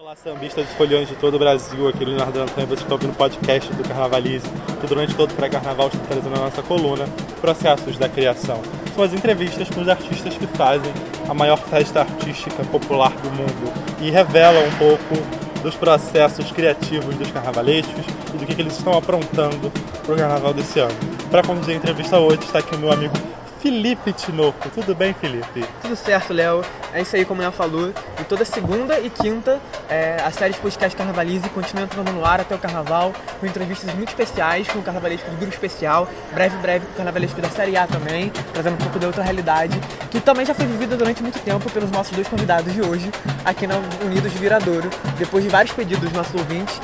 Olá, sambistas e foliões de todo o Brasil, aqui do Leonardo Antônio, vocês estão ouvindo o podcast do Carnavalize, que durante todo o pré-carnaval está trazendo a nossa coluna Processos da Criação. São as entrevistas com os artistas que fazem a maior festa artística popular do mundo e revelam um pouco dos processos criativos dos carnavalescos e do que, que eles estão aprontando para o carnaval desse ano. Para conduzir a entrevista hoje está aqui o meu amigo Felipe Tinoco. Tudo bem, Felipe? Tudo certo, Léo. É isso aí, como ela falou. E toda segunda e quinta, é, a série de podcast Carnavalize continua entrando no ar até o carnaval, com entrevistas muito especiais, com o carnavalesco do grupo especial, breve, breve com o carnavalesco da série A também, trazendo um pouco de outra realidade, que também já foi vivida durante muito tempo pelos nossos dois convidados de hoje, aqui na Unidos Viradouro. Depois de vários pedidos dos nossos ouvintes,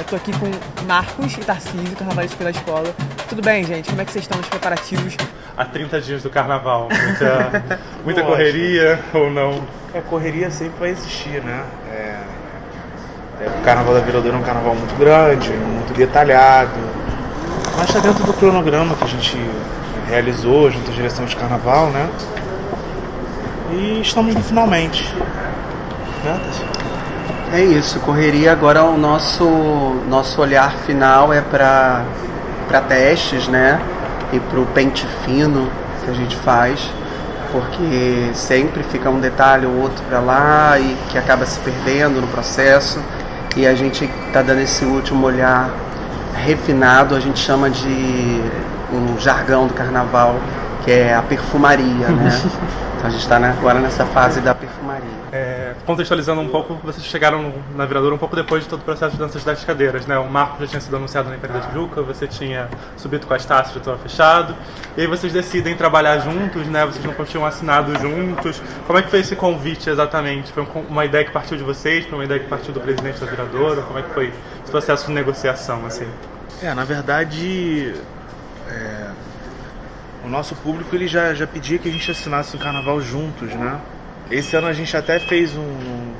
Estou aqui com Marcos e Tarcísio, carnavalesco da escola. Tudo bem, gente? Como é que vocês estão nos preparativos? Há 30 dias do carnaval. Muita, muita correria ou não? A correria sempre vai existir, né? É, é, o Carnaval da Viradouro é um carnaval muito grande, muito detalhado, mas está dentro do cronograma que a gente realizou junto à direção de carnaval, né? E estamos no finalmente. Né? É isso, correria agora o nosso nosso olhar final é para para testes, né? E para o pente fino que a gente faz, porque sempre fica um detalhe ou outro para lá e que acaba se perdendo no processo. E a gente está dando esse último olhar refinado, a gente chama de um jargão do carnaval, que é a perfumaria, né? Então a gente está agora nessa fase da perfumaria. É, contextualizando um pouco, vocês chegaram na Viradouro um pouco depois de todo o processo de danças das cadeiras, né? O marco já tinha sido anunciado na Império da Tijuca, você tinha subido com as taças, já estava fechado, e aí vocês decidem trabalhar juntos, né? Vocês não tinham assinado juntos. Como é que foi esse convite exatamente? Foi uma ideia que partiu de vocês? Foi uma ideia que partiu do presidente da Viradouro? Como é que foi esse processo de negociação, assim? É, na verdade, é, o nosso público ele já, já pedia que a gente assinasse o carnaval juntos, né? Esse ano a gente até fez um,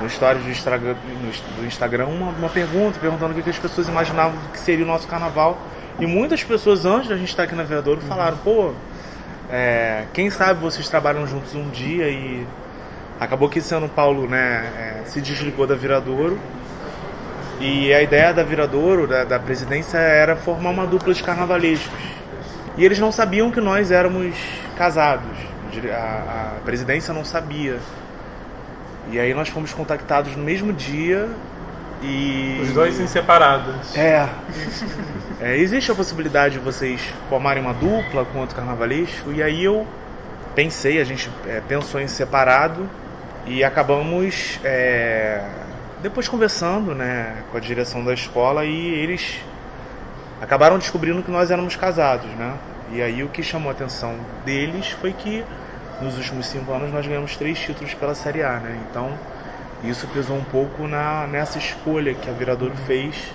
no stories do Instagram, do Instagram uma, uma pergunta, perguntando o que, que as pessoas imaginavam que seria o nosso carnaval. E muitas pessoas, antes da gente estar aqui na Veadouro, falaram, pô, é, quem sabe vocês trabalham juntos um dia e acabou que esse ano Paulo né, é, se desligou da Viradouro. E a ideia da Viradouro, da, da presidência, era formar uma dupla de carnavalescos. E eles não sabiam que nós éramos casados. A, a presidência não sabia. E aí nós fomos contactados no mesmo dia e. Os dois separados. É. é. Existe a possibilidade de vocês formarem uma dupla com outro carnavalesco. E aí eu pensei, a gente é, pensou em separado e acabamos é, depois conversando né, com a direção da escola e eles acabaram descobrindo que nós éramos casados, né? E aí o que chamou a atenção deles foi que nos últimos cinco anos nós ganhamos três títulos pela Série A, né? Então isso pesou um pouco na, nessa escolha que a Viradouro fez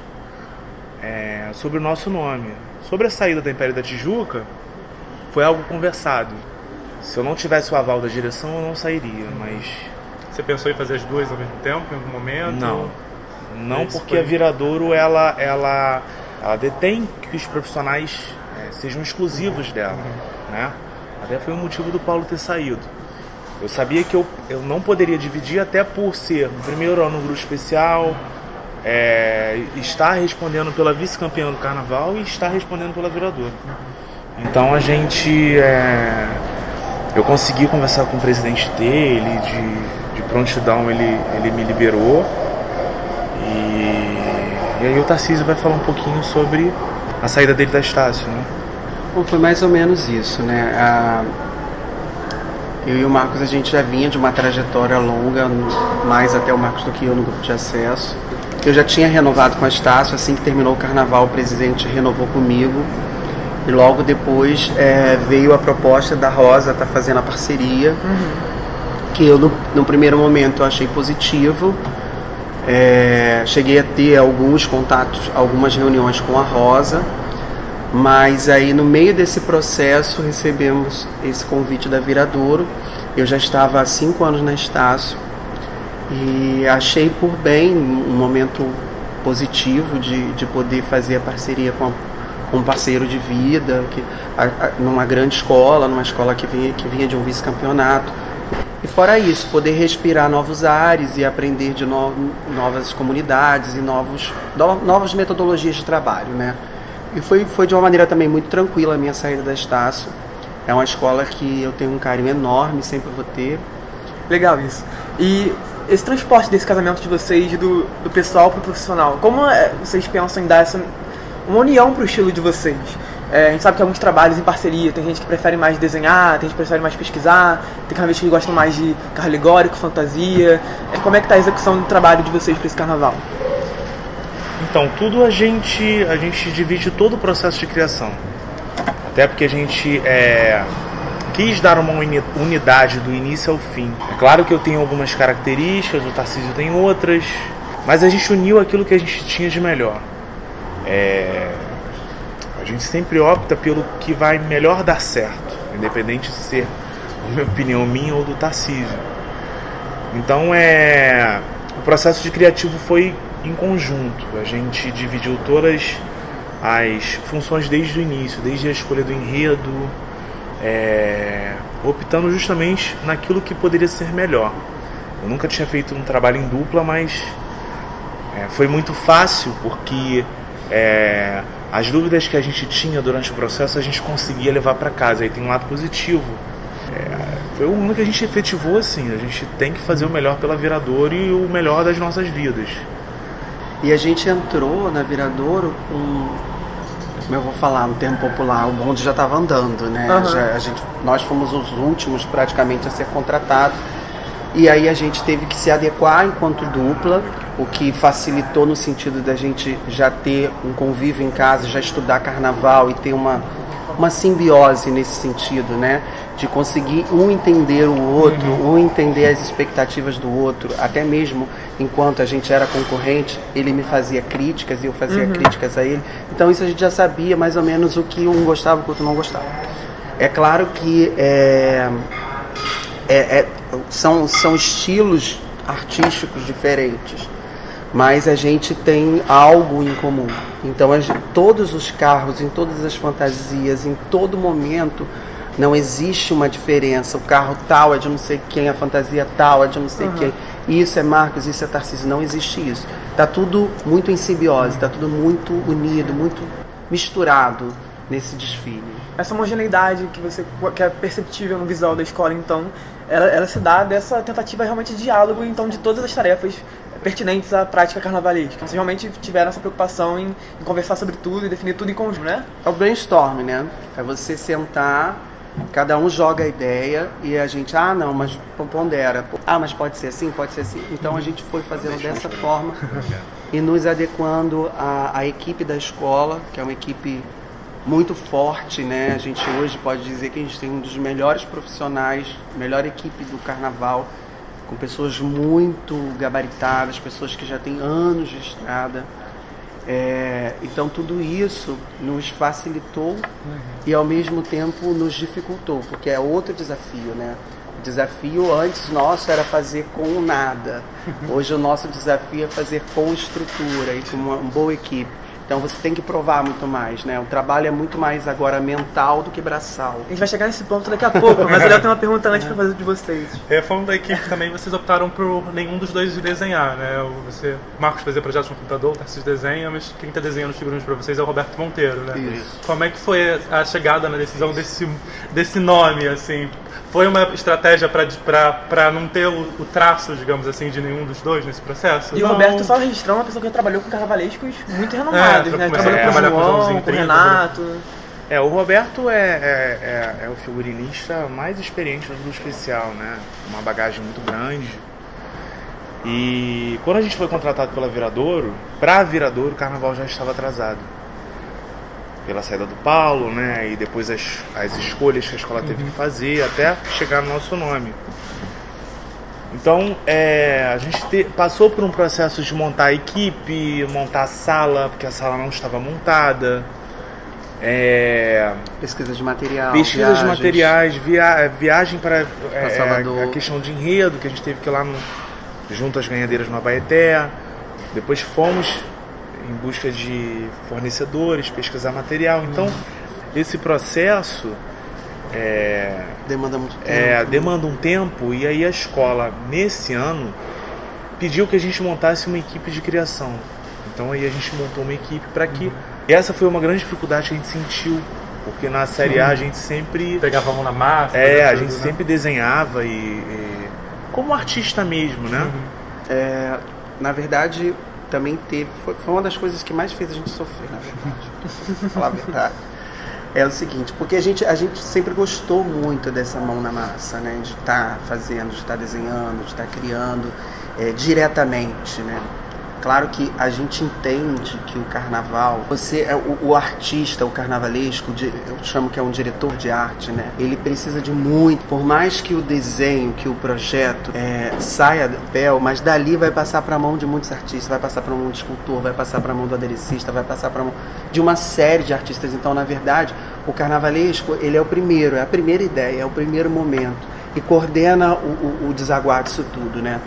é, sobre o nosso nome. Sobre a saída da Império da Tijuca, foi algo conversado. Se eu não tivesse o aval da direção, eu não sairia, mas... Você pensou em fazer as duas ao mesmo tempo, em algum momento? Não. Não, porque foi... a Viradouro, ela, ela, ela detém que os profissionais é, sejam exclusivos dela, né? Até foi o motivo do Paulo ter saído. Eu sabia que eu, eu não poderia dividir, até por ser no primeiro ano no grupo especial, é, estar respondendo pela vice-campeã do carnaval e estar respondendo pela viradora. Então a gente. É, eu consegui conversar com o presidente dele, de, de prontidão ele, ele me liberou. E, aí o Tarcísio vai falar um pouquinho sobre a saída dele da Estácio, né? Bom, foi mais ou menos isso, né? A... Eu e o Marcos, a gente já vinha de uma trajetória longa, mais até o Marcos do que eu no grupo de acesso. Eu já tinha renovado com a Estácio, assim que terminou o carnaval, o presidente renovou comigo. E logo depois é, veio a proposta da Rosa estar tá fazendo a parceria, uhum. que eu no, no, primeiro momento eu achei positivo. É, cheguei a ter alguns contatos, algumas reuniões com a Rosa mas aí no meio desse processo recebemos esse convite da Viradouro. Eu já estava há cinco anos na Estácio E achei por bem um momento positivo de, de poder fazer a parceria com, a, com um parceiro de vida, que, a, a, numa grande escola, numa escola que vinha, que vinha de um vice-campeonato. E fora isso, poder respirar novos ares e aprender de no, novas comunidades e novos, no, novas metodologias de trabalho, né? E foi, foi de uma maneira também muito tranquila a minha saída da Estácio. É uma escola que eu tenho um carinho enorme, sempre vou ter. Legal isso. E esse transporte desse casamento de vocês, do, do pessoal para o profissional, como é, vocês pensam em dar essa uma união para o estilo de vocês? É, a gente sabe que alguns trabalhos em parceria, tem gente que prefere mais desenhar, tem gente que prefere mais pesquisar, tem carnavistas que gostam mais de carro alegórico, fantasia. É, como é que está a execução do trabalho de vocês para esse carnaval? Então, tudo a gente, a gente divide todo o processo de criação. Até porque a gente é, quis dar uma unidade do início ao fim. É claro que eu tenho algumas características, o Tarcísio tem outras, mas a gente uniu aquilo que a gente tinha de melhor. É, a gente sempre opta pelo que vai melhor dar certo, independente de ser, minha opinião, minha ou do Tarcísio. Então é. O processo de criativo foi em conjunto. A gente dividiu todas as funções desde o início, desde a escolha do enredo, é, optando justamente naquilo que poderia ser melhor. Eu nunca tinha feito um trabalho em dupla, mas é, foi muito fácil porque é, as dúvidas que a gente tinha durante o processo a gente conseguia levar para casa. Aí tem um lado positivo. É, foi o único que a gente efetivou assim. A gente tem que fazer o melhor pela Viradouro e o melhor das nossas vidas. E a gente entrou na Viradouro com, como eu vou falar no termo popular, o bonde já estava andando, né? Uhum. Já, a gente, nós fomos os últimos praticamente a ser contratados. E aí a gente teve que se adequar enquanto dupla o que facilitou no sentido da gente já ter um convívio em casa, já estudar carnaval e ter uma, uma simbiose nesse sentido, né? De conseguir um entender o outro, uhum. um entender as expectativas do outro, até mesmo enquanto a gente era concorrente, ele me fazia críticas e eu fazia uhum. críticas a ele. Então isso a gente já sabia mais ou menos o que um gostava e o outro não gostava. É claro que é, é, é, são, são estilos artísticos diferentes mas a gente tem algo em comum. Então, gente, todos os carros, em todas as fantasias, em todo momento, não existe uma diferença. O carro tal é de não sei quem, a fantasia tal é de não sei uhum. quem. Isso é Marcos, isso é Tarcísio. Não existe isso. Está tudo muito em simbiose, está tudo muito unido, muito misturado nesse desfile. Essa homogeneidade que você que é perceptível no visual da escola, então, ela, ela se dá dessa tentativa realmente de diálogo, então, de todas as tarefas pertinentes à prática carnavalesca. Vocês realmente tiveram essa preocupação em, em, conversar sobre tudo e definir tudo em conjunto, né? É o brainstorm, né? É você sentar, cada um joga a ideia e a gente, ah, não, mas pondera. Ah, mas pode ser assim, pode ser assim. Então a gente foi fazendo dessa forma e nos adequando à, à equipe da escola, que é uma equipe muito forte, né? A gente hoje pode dizer que a gente tem um dos melhores profissionais, melhor equipe do carnaval com pessoas muito gabaritadas, pessoas que já têm anos de estrada. É, então tudo isso nos facilitou uhum. e ao mesmo tempo nos dificultou, porque é outro desafio, né? O desafio antes nosso era fazer com nada. Hoje o nosso desafio é fazer com estrutura e com uma, uma boa equipe. Então você tem que provar muito mais, né? O trabalho é muito mais agora mental do que braçal. A gente vai chegar nesse ponto daqui a pouco, mas eu tenho uma pergunta antes para fazer de vocês. É, falando da equipe também, vocês optaram por nenhum dos dois desenhar, né? Você, Marcos fazia projetos no computador, o Tarcísio desenha, mas quem está desenhando os figurinos para vocês é o Roberto Monteiro, né? Isso. Como é que foi a chegada na decisão desse, desse nome, assim? Foi uma estratégia para não ter o, o, traço, digamos assim, de nenhum dos dois nesse processo? E não. o Roberto, só registrando, uma pessoa que trabalhou com carnavalescos muito renomados, é, né? Trabalhou é, com o João, com o Renato. É, o Roberto é, é, é, é, o figurinista mais experiente do especial, né? Uma bagagem muito grande. E quando a gente foi contratado pela Viradouro, pra Viradouro o carnaval já estava atrasado pela saída do Paulo, né? E depois as, as escolhas que a escola teve que fazer até chegar no nosso nome. Então, é, a gente te, passou por um processo de montar a equipe, montar a sala, porque a sala não estava montada. É, pesquisa de material. Pesquisa viagens. de materiais, via, viagem para é, a questão de enredo, que a gente teve que ir lá no, junto às ganhadeiras no Abaeté. Depois fomos em busca de fornecedores, pesquisar material. Então, esse processo é, Demanda muito tempo. é, demanda um tempo e aí a escola, nesse ano, pediu que a gente montasse uma equipe de criação. Então aí a gente montou uma equipe para que. E essa foi uma grande dificuldade que a gente sentiu, porque na Série A a gente sempre. Pegava a mão na massa. É, a tudo, gente né? sempre desenhava e, e- como artista mesmo, né? É, na verdade, também teve. Foi, foi uma das coisas que mais fez a gente sofrer, na verdade. Falar a verdade. É o seguinte, porque a gente, a gente sempre gostou muito dessa mão na massa, né? De estar fazendo, de estar desenhando, de estar criando é, diretamente, né? Claro que a gente entende que o carnaval, você é o, o artista, o carnavalesco, de- eu chamo que é um diretor de arte, né? Ele precisa de muito, por mais que o desenho, que o projeto é, saia do papel, mas dali vai passar para a mão de muitos artistas, vai passar para a mão do escultor, vai passar para a mão do aderecista, vai passar para a mão de uma série de artistas. Então, na verdade, o carnavalesco ele é o primeiro, é a primeira ideia, é o primeiro momento e coordena o, o, o desaguar disso tudo, né?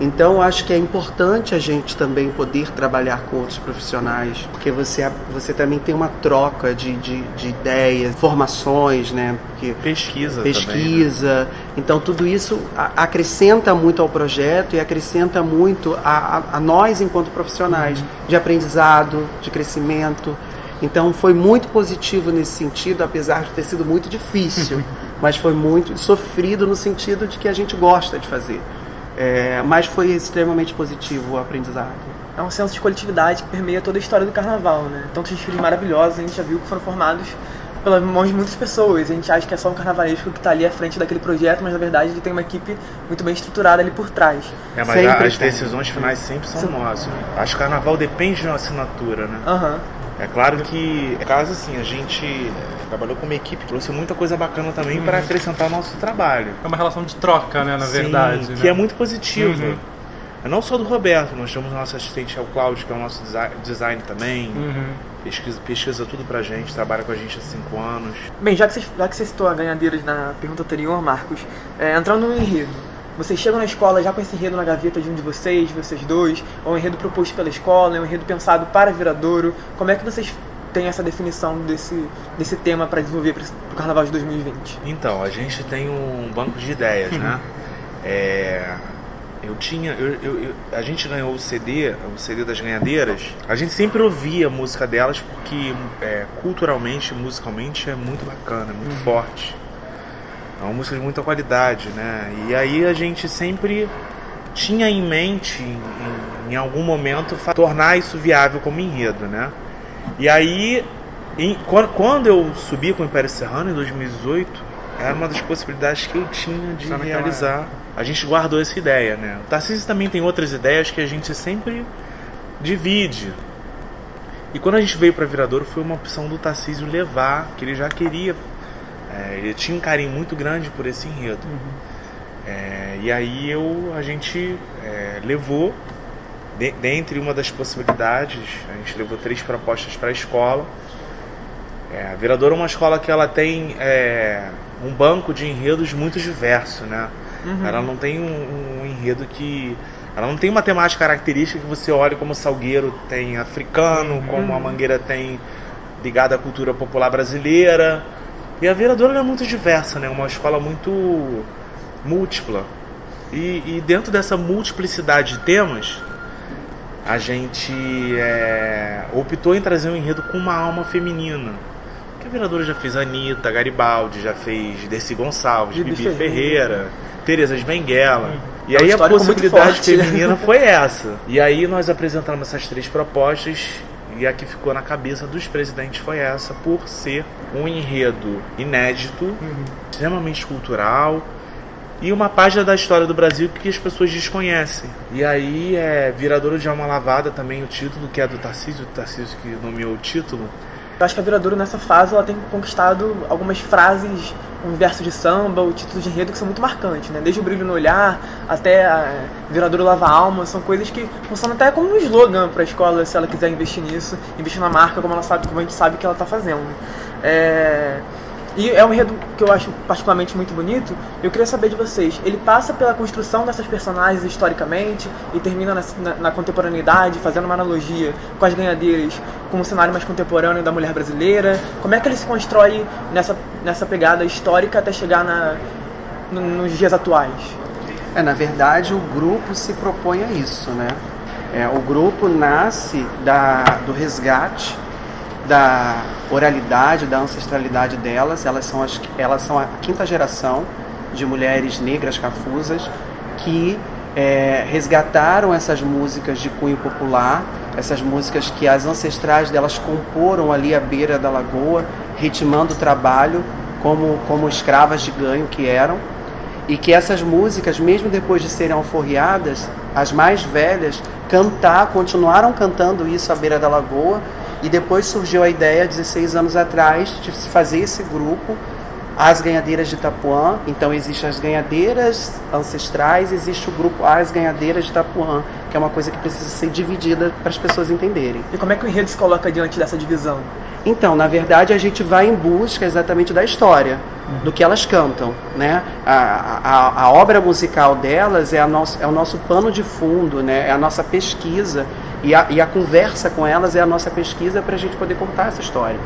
Então, acho que é importante a gente também poder trabalhar com outros profissionais, porque você, você também tem uma troca de, de, de ideias, formações, né? Porque Pesquisa, também. né? pesquisa. Então, tudo isso acrescenta muito ao projeto e acrescenta muito a, a- a nós, enquanto profissionais, de aprendizado, de crescimento. Então, foi muito positivo nesse sentido, apesar de ter sido muito difícil, mas foi muito sofrido no sentido de que a gente gosta de fazer. É, mas foi extremamente positivo o aprendizado. É um senso de coletividade que permeia toda a história do carnaval, né? Tantos desfiles maravilhosos, a gente já viu que foram formados pelas mãos de muitas pessoas. A gente acha que é só um carnavalesco que está ali à frente daquele projeto, mas na verdade ele tem uma equipe muito bem estruturada ali por trás. É, mas Sempre a- as tem. decisões finais sempre são nossas. Acho que o carnaval depende de uma assinatura, né? Aham. É claro que, no caso assim, a gente trabalhou com uma equipe, trouxe muita coisa bacana também para acrescentar ao nosso trabalho. É uma relação de troca, né, na Sim, verdade. que né? é muito positivo. Uhum. É Não só do Roberto, nós temos nosso assistente, é o Cláudio, que é o nosso desi- design também. Uhum. Pesquisa, pesquisa tudo pra gente, trabalha com a gente há cinco anos. Bem, já que, você, já que você citou a ganhadeiras na pergunta anterior, Marcos, é, entrando no enredo, vocês chegam na escola já com esse enredo na gaveta de um de vocês, vocês dois, ou um enredo proposto pela escola, é um enredo pensado para Viradouro, como é que vocês têm essa definição desse, desse tema para desenvolver para o Carnaval de 2020? Então, a gente tem um banco de ideias, né? É, eu tinha. eu- eu- eu- a gente ganhou o CD, o CD das ganhadeiras. A gente sempre ouvia a música delas porque é, culturalmente, musicalmente é muito bacana, é muito forte. É uma música de muita qualidade, né? E aí a gente sempre tinha em mente, em, em algum momento, tornar isso viável como enredo, né? E aí, em- quando, quando eu subi com o Império Serrano em 2018, era uma das possibilidades que eu tinha de realizar. A gente guardou essa ideia, né? O Tarcísio também tem outras ideias que a gente sempre divide. E quando a gente veio para Viradouro, foi uma opção do Tarcísio levar, que ele já queria. É, ele tinha um carinho muito grande por esse enredo. É, e aí eu, a gente é, levou, de- dentre uma das possibilidades, a gente levou três propostas para a escola. É, a Viradouro é uma escola que ela tem é, um banco de enredos muito diverso, né? Ela não tem um, um enredo que. Ela não tem uma temática característica que você olhe como o Salgueiro tem africano, como a Mangueira tem ligada à cultura popular brasileira. E a Viradouro é muito diversa, né? Uma escola muito múltipla. E, e dentro dessa multiplicidade de temas, a gente é, optou em trazer um enredo com uma alma feminina. Porque a Viradouro já fez Anitta, Garibaldi, já fez Dercy Gonçalves, Bibi Bibi, Ferreira. Ferreira, Tereza de Benguela. E É aí a possibilidade forte. feminina foi essa. E aí nós apresentamos essas três propostas e a que ficou na cabeça dos presidentes foi essa, por ser um enredo inédito, extremamente cultural e uma página da história do Brasil que as pessoas desconhecem. E aí é Viradouro de Alma Lavada também o título, que é do Tarcísio, o Tarcísio que nomeou o título. Eu acho que a Viradouro nessa fase ela tem conquistado algumas frases, um verso de samba, o título de enredo que são muito marcantes, né? Desde o brilho no olhar até a Viradouro lava alma, são coisas que funcionam até como um slogan para a escola se ela quiser investir nisso, investir na marca como ela sabe, como a gente sabe que ela está fazendo. É, E é um enredo que eu acho particularmente muito bonito. Eu queria saber de vocês, ele passa pela construção dessas personagens historicamente e termina na, na, na contemporaneidade, fazendo uma analogia com as ganhadeiras, com um cenário mais contemporâneo da mulher brasileira. Como é que ele se constrói nessa, nessa pegada histórica até chegar na, no, nos dias atuais? É, na verdade, o grupo se propõe a isso, né? É, o grupo nasce da, do resgate da oralidade, da ancestralidade delas. Elas são, as, elas são a quinta geração de mulheres negras cafusas que é, resgataram essas músicas de cunho popular, essas músicas que as ancestrais delas comporam ali à beira da lagoa, ritmando o trabalho como, como escravas de ganho que eram e que essas músicas, mesmo depois de serem alforriadas, as mais velhas cantar, continuaram cantando isso à beira da lagoa, e depois surgiu a ideia, 16 anos atrás, de se fazer esse grupo, as ganhadeiras de Itapuã. Então existem as ganhadeiras ancestrais, existe o grupo As Ganhadeiras de Itapuã, que é uma coisa que precisa ser dividida para as pessoas entenderem. E como é que o enredo se coloca diante dessa divisão? Então, na verdade, a gente vai em busca exatamente da história, do que elas cantam. Né? A, a, a obra musical delas é, nosso, é o nosso pano de fundo, né? é a nossa pesquisa, e a, e a conversa com elas é a nossa pesquisa para a gente poder contar essa história.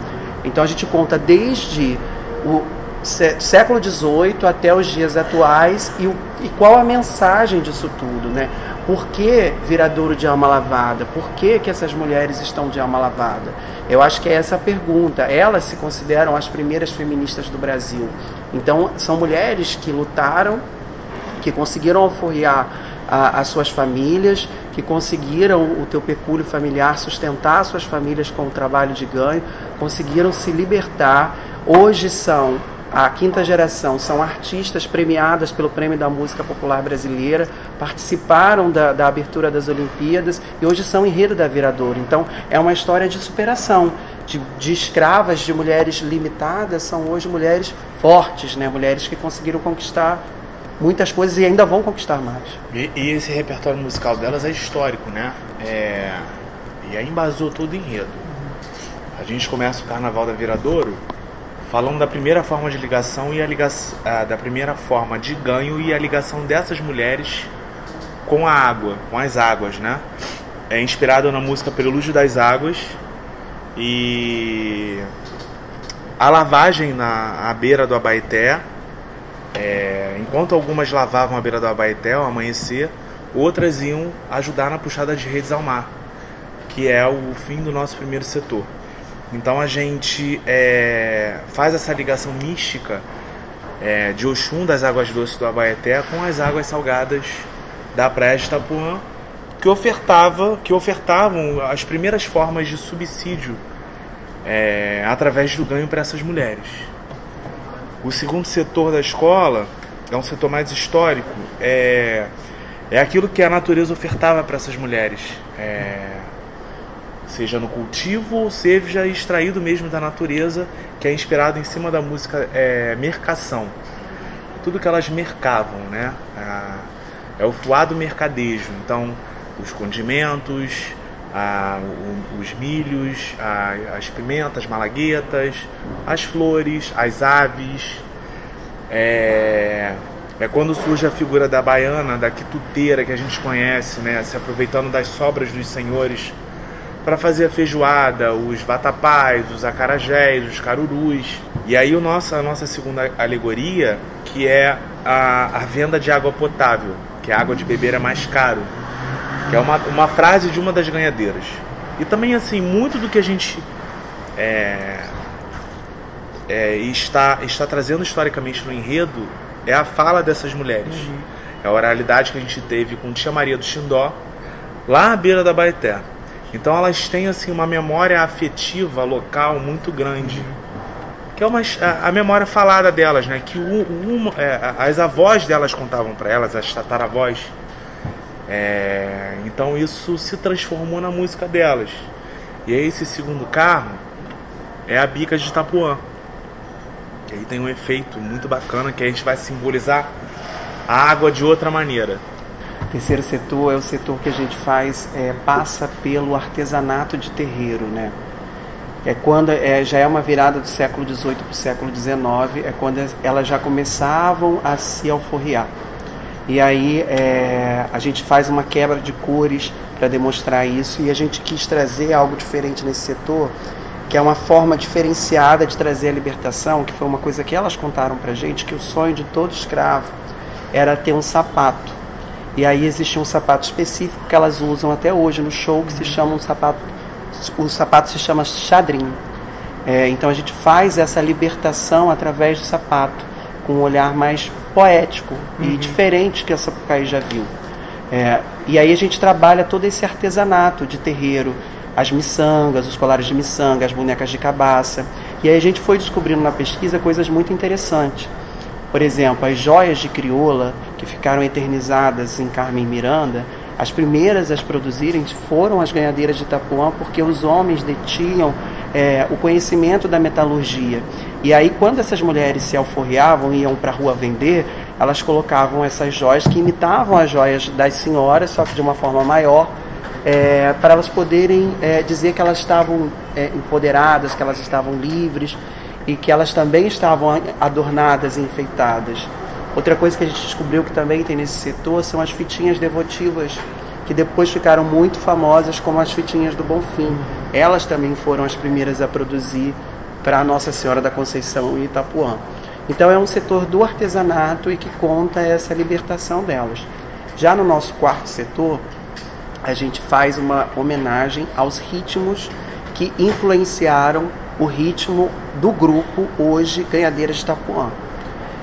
Então, a gente conta desde o século XVIII até os dias atuais e, o, e qual a mensagem disso tudo, né? Por que viradouro de alma lavada? Por que, que essas mulheres estão de alma lavada? Eu acho que é essa a pergunta. Elas se consideram as primeiras feministas do Brasil. Então, são mulheres que lutaram, que conseguiram alforriar as suas famílias, que conseguiram o teu pecúlio familiar, sustentar suas famílias com o trabalho de ganho, conseguiram se libertar. Hoje são a quinta geração são artistas premiadas pelo Prêmio da Música Popular Brasileira, participaram da, da abertura das Olimpíadas e hoje são enredo da Viradouro. Então é uma história de superação, de, de escravas, de mulheres limitadas, são hoje mulheres fortes, né? mulheres que conseguiram conquistar muitas coisas e ainda vão conquistar mais. E, e esse repertório musical delas é histórico, né? É... E aí embasou todo o enredo. A gente começa o Carnaval da Viradouro falando da primeira forma de ligação e a ligação, da primeira forma de ganho e a ligação dessas mulheres com a água, com as águas, né? É inspirado na música Prelúdio das Águas e a lavagem na à beira do Abaeté, é, enquanto algumas lavavam à beira do Abaeté ao amanhecer, outras iam ajudar na puxada de redes ao mar, que é o fim do nosso primeiro setor. Então a gente é, faz essa ligação mística é, de Oxum das águas doces do Abaeté com as águas salgadas da praia de Itapuã, que ofertava, que ofertavam as primeiras formas de subsídio é, através do ganho para essas mulheres. O segundo setor da escola é um setor mais histórico, é, é aquilo que a natureza ofertava para essas mulheres. É, seja no cultivo ou seja extraído mesmo da natureza, que é inspirado em cima da música é, mercação. Tudo que elas mercavam, né? É, o fuado mercadejo. Então, os condimentos, a, o, os milhos, a, as pimentas malaguetas, as flores, as aves. É, é quando surge a figura da baiana, da quituteira que a gente conhece, né? Se aproveitando das sobras dos senhores para fazer a feijoada, os vatapás, os acarajés, os carurus. E aí o nosso, a nossa segunda alegoria, que é a, a venda de água potável, que a água de beber é mais caro, que é uma, uma frase de uma das ganhadeiras. E também assim, muito do que a gente é, é, está, está trazendo historicamente no enredo é a fala dessas mulheres. Uhum. É a oralidade que a gente teve com Tia Maria do Xindó, lá à beira da Baeté. Então elas têm assim uma memória afetiva local muito grande. Que é uma, a, memória falada delas, né? Que uma, é, as avós delas contavam para elas, as tataravós. É, então isso se transformou na música delas. E aí esse segundo carro é a bica de Itapuã. E aí tem um efeito muito bacana que a gente vai simbolizar a água de outra maneira terceiro setor é o setor que a gente faz, é, passa pelo artesanato de terreiro, né? é quando é, já é uma virada do século XVIII para o século XIX, é quando elas já começavam a se alforriar. E aí é, a gente faz uma quebra de cores para demonstrar isso e a gente quis trazer algo diferente nesse setor, que é uma forma diferenciada de trazer a libertação, que foi uma coisa que elas contaram para gente, que o sonho de todo escravo era ter um sapato. E aí existe um sapato específico que elas usam até hoje no show que se chama um sapato o sapato se chama xadrim. É, então a gente faz essa libertação através do sapato, com um olhar mais poético uhum. e diferente que a Sapucaí já viu. É, e aí a gente trabalha todo esse artesanato de terreiro, as miçangas, os colares de miçanga, as bonecas de cabaça. E aí a gente foi descobrindo na pesquisa coisas muito interessantes. Por exemplo, as joias de crioula que ficaram eternizadas em Carmen Miranda, as primeiras a produzirem foram as ganhadeiras de Itapuã, porque os homens detinham é, o conhecimento da metalurgia. E aí, quando essas mulheres se alforriavam e iam para a rua vender, elas colocavam essas joias que imitavam as joias das senhoras, só que de uma forma maior, é, para elas poderem é, dizer que elas estavam é, empoderadas, que elas estavam livres e que elas também estavam adornadas e enfeitadas. Outra coisa que a gente descobriu que também tem nesse setor são as fitinhas devotivas, que depois ficaram muito famosas como as fitinhas do Bonfim. Elas também foram as primeiras a produzir para Nossa Senhora da Conceição e Itapuã. Então é um setor do artesanato e que conta essa libertação delas. Já no nosso quarto setor, a gente faz uma homenagem aos ritmos que influenciaram o ritmo do grupo hoje Ganhadeiras de Itapuã.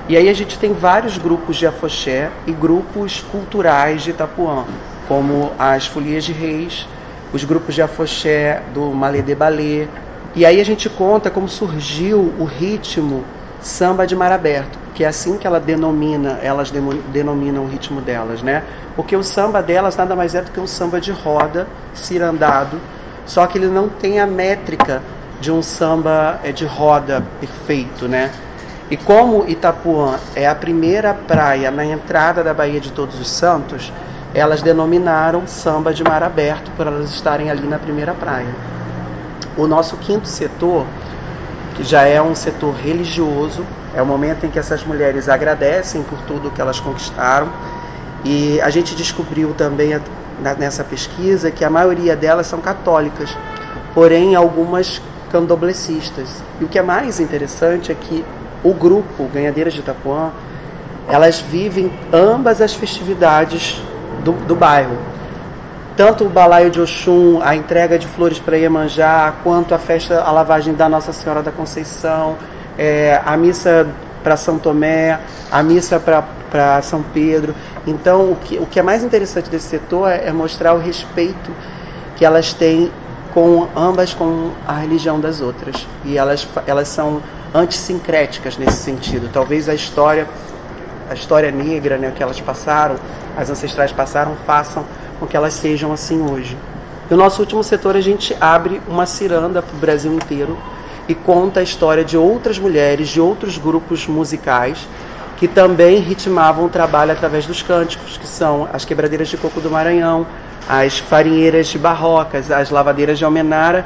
E aí a gente tem vários grupos de afoxé e grupos culturais de Itapuã, como as Folias de Reis, os grupos de afoxé do Malê de Balê. E aí a gente conta como surgiu o ritmo samba de mar aberto, que é assim que ela denomina, elas denominam o ritmo delas, né? Porque o samba delas nada mais é do que um samba de roda, cirandado, só que ele não tem a métrica de um samba é, de roda perfeito, né? E como Itapuã é a primeira praia na entrada da Baía de Todos os Santos, elas denominaram samba de mar aberto por elas estarem ali na primeira praia. O nosso quinto setor, que já é um setor religioso, é o momento em que essas mulheres agradecem por tudo que elas conquistaram. E a gente descobriu também nessa pesquisa que a maioria delas são católicas, porém algumas candoblecistas. E o que é mais interessante é que o grupo Ganhadeiras de Itapuã, elas vivem ambas as festividades do, do bairro. Tanto o balaio de Oxum, a entrega de flores para Iemanjá, quanto a festa, a lavagem da Nossa Senhora da Conceição, é, a missa para São Tomé, a missa para São Pedro. Então, o que, o que é mais interessante desse setor é, é mostrar o respeito que elas têm com ambas com a religião das outras. E elas, elas são antissincréticas nesse sentido. Talvez a história, a história negra, né, que elas passaram, as ancestrais passaram, façam com que elas sejam assim hoje. No nosso último setor, a gente abre uma ciranda para o Brasil inteiro e conta a história de outras mulheres, de outros grupos musicais que também ritmavam o trabalho através dos cânticos, que são as quebradeiras de coco do Maranhão, as farinheiras de Barrocas, as lavadeiras de Almenara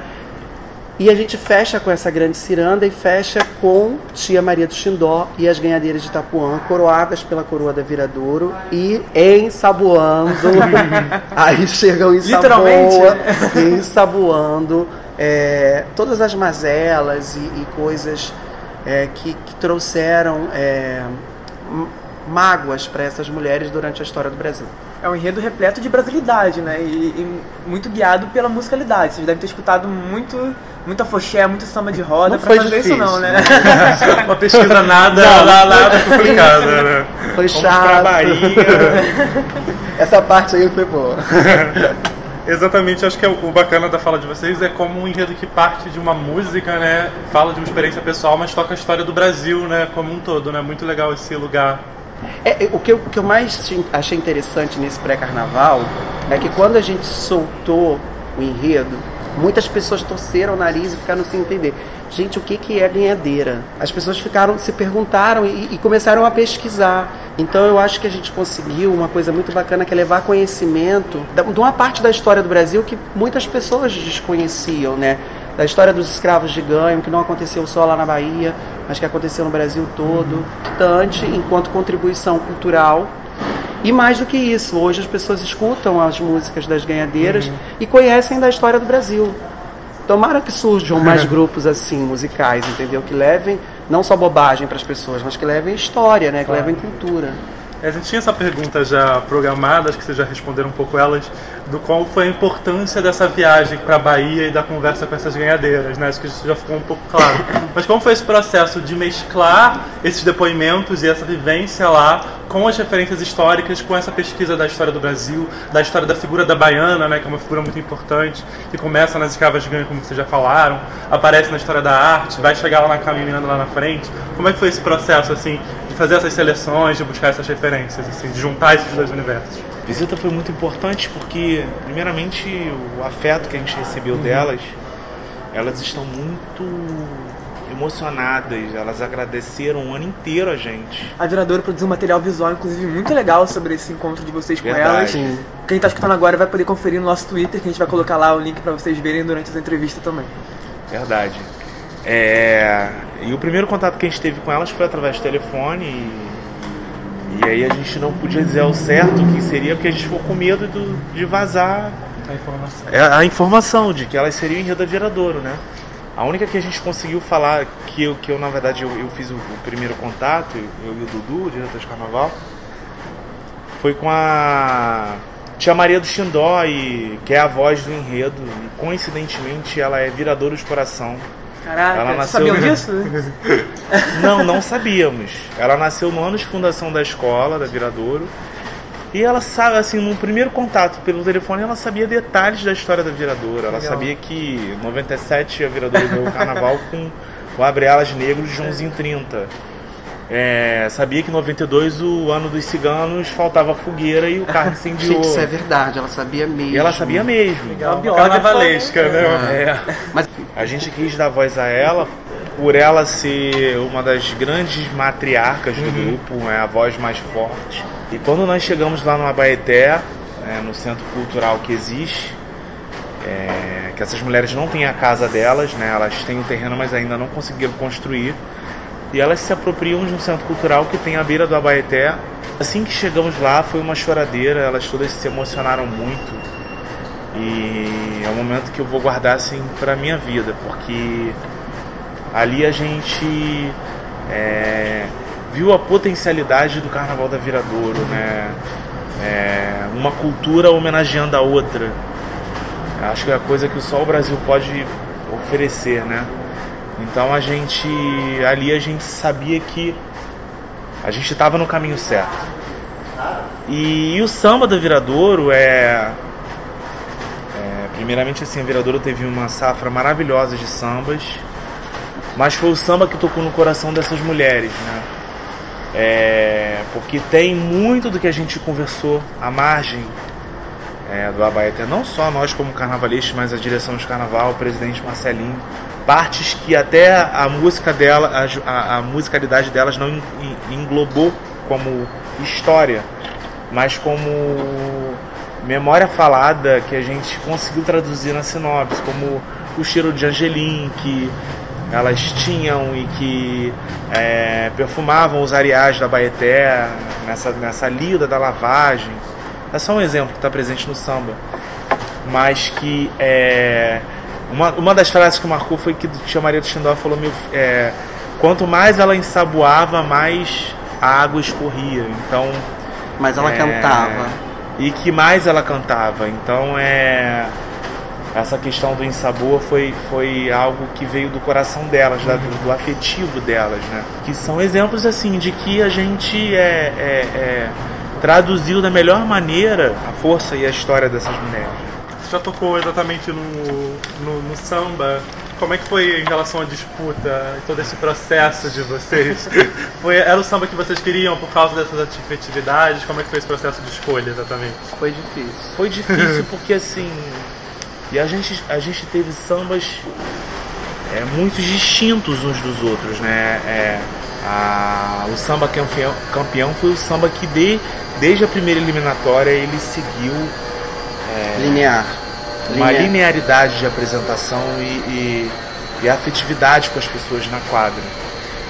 e a gente fecha com essa grande ciranda e fecha com Tia Maria do Xindó e as ganhadeiras de Itapuã, coroadas pela coroa da Viradouro e ensaboando. aí chegam em Saboa, ensaboando é, todas as mazelas e, e coisas é, que, que, trouxeram é, mágoas para essas mulheres durante a história do Brasil é um enredo repleto de brasilidade, né? E, e, muito guiado pela musicalidade. Vocês devem ter escutado muito, muita foché, muito samba de roda para fazer difícil. isso não, né? Uma pesquisa nada, não, nada, nada complicada, né? Foi chato. Essa parte aí foi boa. Exatamente, acho que é o bacana da fala de vocês é como um enredo que parte de uma música, né? Fala de uma experiência pessoal, mas toca a história do Brasil, né? Como um todo, né? Muito legal esse lugar é, é, o, que eu, o que eu mais achei interessante nesse pré-carnaval é que quando a gente soltou o enredo, muitas pessoas torceram o nariz e ficaram sem entender. Gente, o que, que é ganhadeira? As pessoas ficaram, se perguntaram e, e, começaram a pesquisar. Então eu acho que a gente conseguiu uma coisa muito bacana que é levar conhecimento de uma parte da história do Brasil que muitas pessoas desconheciam, né? da história dos escravos de ganho, que não aconteceu só lá na Bahia, mas que aconteceu no Brasil todo, importante enquanto contribuição cultural. E mais do que isso, hoje as pessoas escutam as músicas das ganhadeiras uhum. e conhecem da história do Brasil. Tomara que surjam mais grupos assim, musicais, entendeu? Que levem não só bobagem para as pessoas, mas que levem história, né? Que claro. levem cultura. A gente tinha essa pergunta já programada, acho que vocês já responderam um pouco elas, do qual foi a importância dessa viagem para a Bahia e da conversa com essas ganhadeiras, né? Acho que isso já ficou um pouco claro. Mas como foi esse processo de mesclar esses depoimentos e essa vivência lá com as referências históricas, com essa pesquisa da história do Brasil, da história da figura da baiana, né? Que é uma figura muito importante, que começa nas escravas de ganho, como vocês já falaram, aparece na história da arte, vai chegar lá na caminhando lá na frente. Como é que foi esse processo, assim, de fazer essas seleções, de buscar essas referências, assim, de juntar esses dois universos? A visita foi muito importante porque, primeiramente, o afeto que a gente recebeu uhum. delas, elas estão muito emocionadas, elas agradeceram o ano inteiro a gente. A Viradora produziu um material visual, inclusive, muito legal sobre esse encontro de vocês com Verdade. elas. Sim. Quem está escutando agora vai poder conferir no nosso Twitter, que a gente vai colocar lá o link para vocês verem durante essa entrevista também. Verdade. É... E o primeiro contato que a gente teve com elas foi através do telefone e e aí a gente não podia dizer ao certo o que seria, porque a gente ficou com medo do, de vazar a informação. É, a informação de que elas seriam em Rio da Viradouro, né? A única que a gente conseguiu falar, que eu, que eu na verdade eu, eu fiz o, o, primeiro contato, eu e o Dudu, diretor de carnaval, foi com a Tia Maria do Xindó, e, que é a voz do enredo, e coincidentemente ela é Viradouro de Coração. Caraca, ela nasceu... sabiam disso? não, não sabíamos. Ela nasceu no ano de fundação da escola, da Viradouro. E ela sabe, assim, no primeiro contato pelo telefone, ela sabia detalhes da história da Viradouro. Ela Legal. sabia que em 97 a Viradouro deu o carnaval com o Abre Alas Negro de Joãozinho 30. É, sabia que em 92, o ano dos ciganos, faltava fogueira e o carro incendiou. Gente, isso é verdade, ela sabia mesmo. E ela sabia mesmo. Legal, uma carnavalesca, né? É. Mas a gente quis dar voz a ela por ela ser uma das grandes matriarcas do uhum. grupo, é a voz mais forte. E quando nós chegamos lá no Abaeté, é, no centro cultural que existe, é, que essas mulheres não têm a casa delas, né? Elas têm o terreno, mas ainda não conseguiram construir. E elas se apropriam de um centro cultural que tem à beira do Abaeté. Assim que chegamos lá, foi uma choradeira, elas todas se emocionaram muito. E é um momento que eu vou guardar assim para minha vida, porque ali a gente é, viu a potencialidade do Carnaval da Viradouro, né? É, uma cultura homenageando a outra. Acho que é a coisa que só o Brasil pode oferecer, né? Então a gente ali a gente sabia que a gente estava no caminho certo. E, e, o samba do Viradouro é primeiramente assim, a Viradouro teve uma safra maravilhosa de sambas, mas foi o samba que tocou no coração dessas mulheres, né? É, porque tem muito do que a gente conversou à margem é, do Abaeté, não só nós como carnavalistas, mas a direção de carnaval, o presidente Marcelinho, partes que até a música dela, a, a musicalidade delas não englobou como história, mas como memória falada que a gente conseguiu traduzir na sinopse, como o cheiro de Angelim que elas tinham e que é, perfumavam os areais da Baeté nessa, nessa lida da lavagem. É só um exemplo que está presente no samba, mas que é, uma, uma das frases que marcou foi que tia Maria do Xindó falou: meu, é, quanto mais ela ensaboava, mais a água escorria. Então. Mas ela é, cantava. E que mais ela cantava. Então é. Essa questão do ensabor foi, foi algo que veio do coração delas, uhum. da, do, afetivo delas, né? Que são exemplos assim de que a gente é, é, é traduziu da melhor maneira a força e a história dessas mulheres já tocou exatamente no, no, no, samba. Como é que foi em relação à disputa e todo esse processo de vocês? Foi, era o samba que vocês queriam por causa dessas atividades? Como é que foi esse processo de escolha exatamente? Foi difícil. Foi difícil porque assim. E a gente, a gente teve sambas é, muito distintos uns dos outros, né? É, a, o samba campeão, campeão foi o samba que de, desde a primeira eliminatória ele seguiu é, linear uma Linha- linearidade de apresentação e, e, e afetividade com as pessoas na quadra.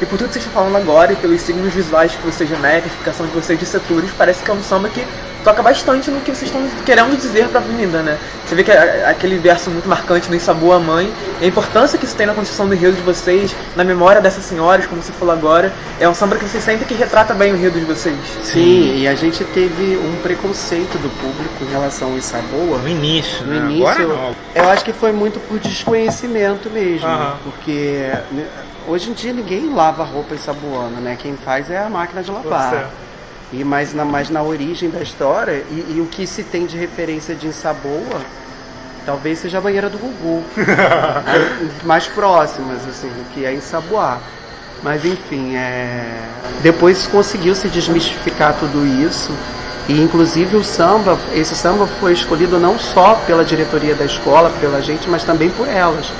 E por tudo que vocês estão falando agora e pelos signos visuais que vocês remetem, a explicação de vocês de setores, parece que é um samba que toca bastante no que vocês estão querendo dizer para a avenida, né? Você vê que é aquele verso muito marcante no Ensabu a Mãe, a importância que isso tem na construção do enredo de vocês, na memória dessas senhoras, como você falou agora, é um samba que vocês sentem que retrata bem o enredo de vocês. Sim, e a gente teve um preconceito do público em relação ao Isaboa. No início, No né? início, Agora não. eu acho que foi muito por desconhecimento mesmo, porque né, hoje em dia ninguém lava roupa ensaboando, né? Quem faz é a máquina de lavar. Você. E mais na, mais na origem da história, e, e o que se tem de referência de ensaboa, talvez seja a banheira do Gugu. Mais próximas, assim, do que é ensaboar. Mas enfim, é... depois conseguiu se desmistificar tudo isso. E inclusive o samba, esse samba foi escolhido não só pela diretoria da escola, pela gente, mas também por elas.